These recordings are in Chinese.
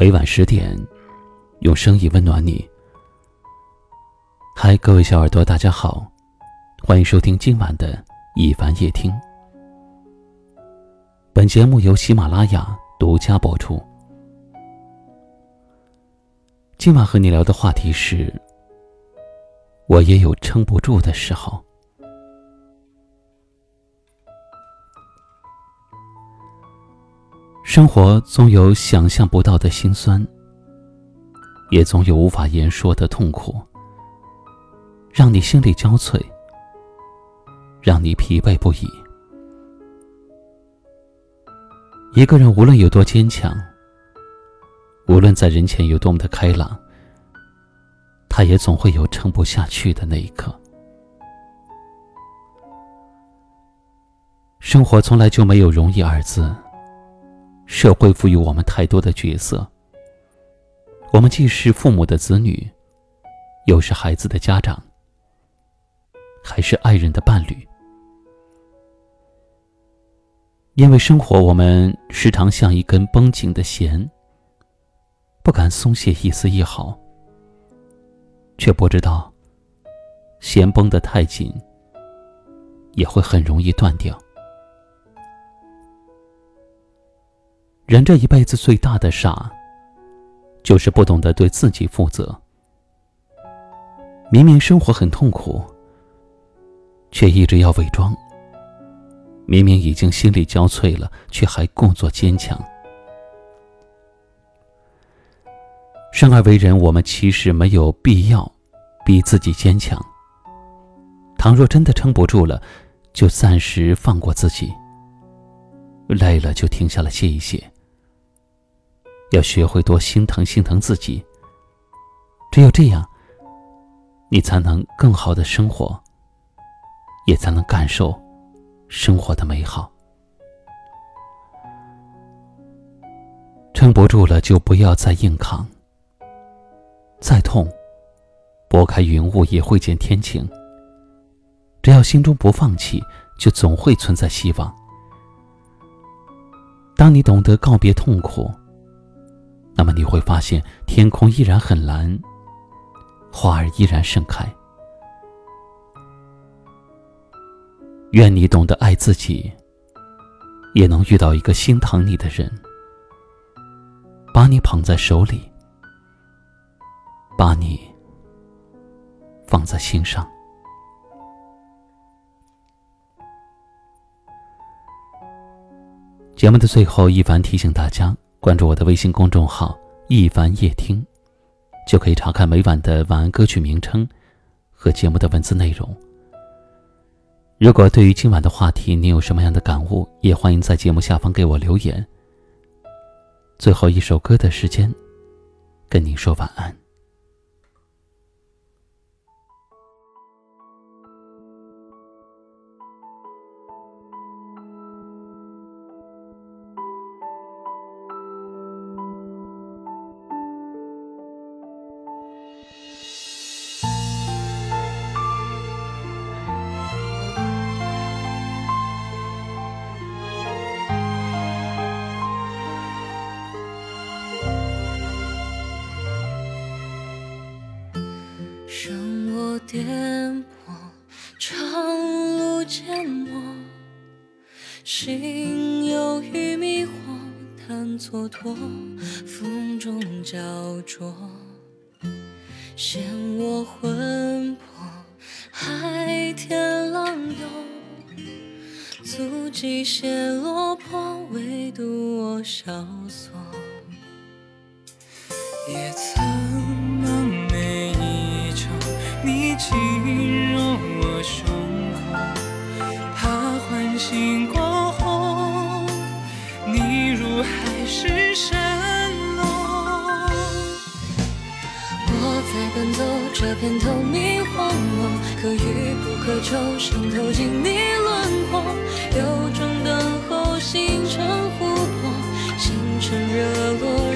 每晚十点，用声音温暖你。嗨，各位小耳朵，大家好，欢迎收听今晚的一凡夜听。本节目由喜马拉雅独家播出。今晚和你聊的话题是：我也有撑不住的时候。生活总有想象不到的辛酸，也总有无法言说的痛苦，让你心力交瘁，让你疲惫不已。一个人无论有多坚强，无论在人前有多么的开朗，他也总会有撑不下去的那一刻。生活从来就没有容易二字。社会赋予我们太多的角色，我们既是父母的子女，又是孩子的家长，还是爱人的伴侣。因为生活，我们时常像一根绷紧的弦，不敢松懈一丝一毫，却不知道，弦绷得太紧，也会很容易断掉。人这一辈子最大的傻，就是不懂得对自己负责。明明生活很痛苦，却一直要伪装；明明已经心力交瘁了，却还故作坚强。生而为人，我们其实没有必要逼自己坚强。倘若真的撑不住了，就暂时放过自己。累了就停下来歇一歇。要学会多心疼心疼自己。只有这样，你才能更好的生活，也才能感受生活的美好。撑不住了，就不要再硬扛。再痛，拨开云雾也会见天晴。只要心中不放弃，就总会存在希望。当你懂得告别痛苦。那么你会发现，天空依然很蓝，花儿依然盛开。愿你懂得爱自己，也能遇到一个心疼你的人，把你捧在手里，把你放在心上。节目的最后，一凡提醒大家。关注我的微信公众号“一凡夜听”，就可以查看每晚的晚安歌曲名称和节目的文字内容。如果对于今晚的话题你有什么样的感悟，也欢迎在节目下方给我留言。最后一首歌的时间，跟您说晚安。颠簸，长路渐磨，心有余迷惑，叹蹉跎，风中焦灼，嫌我魂魄，海天浪涌，足迹写落魄，唯独我萧索，也曾。这片透明荒漠，可遇不可求，渗透进你轮廓。有种等候，星辰湖泊，星辰热落，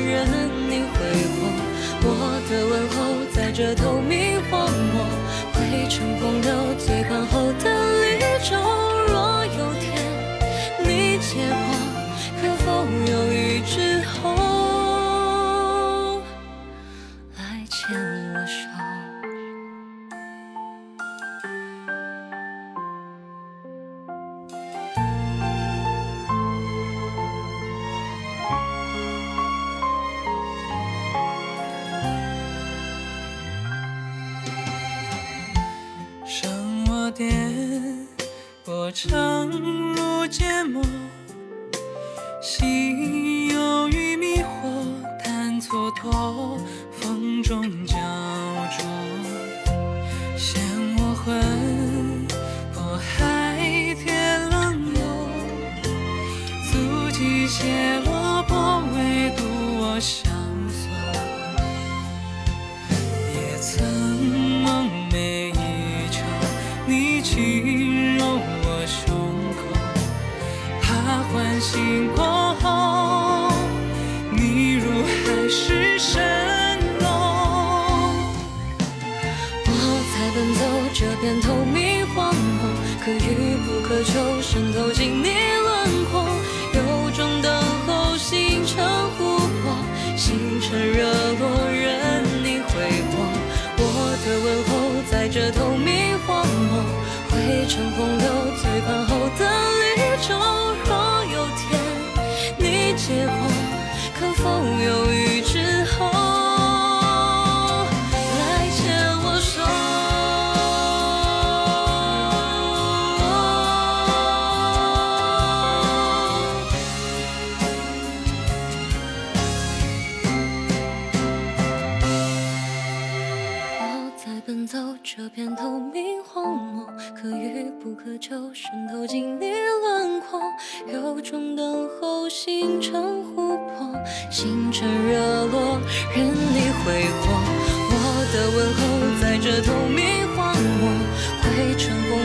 长路渐没，心有余迷惑，弹蹉跎，风中焦灼，走这片透明荒漠，可遇不可求，渗透进你轮廓。有种等候星辰琥珀，星辰热落，任你挥霍。我的问候在这透明荒漠，会成功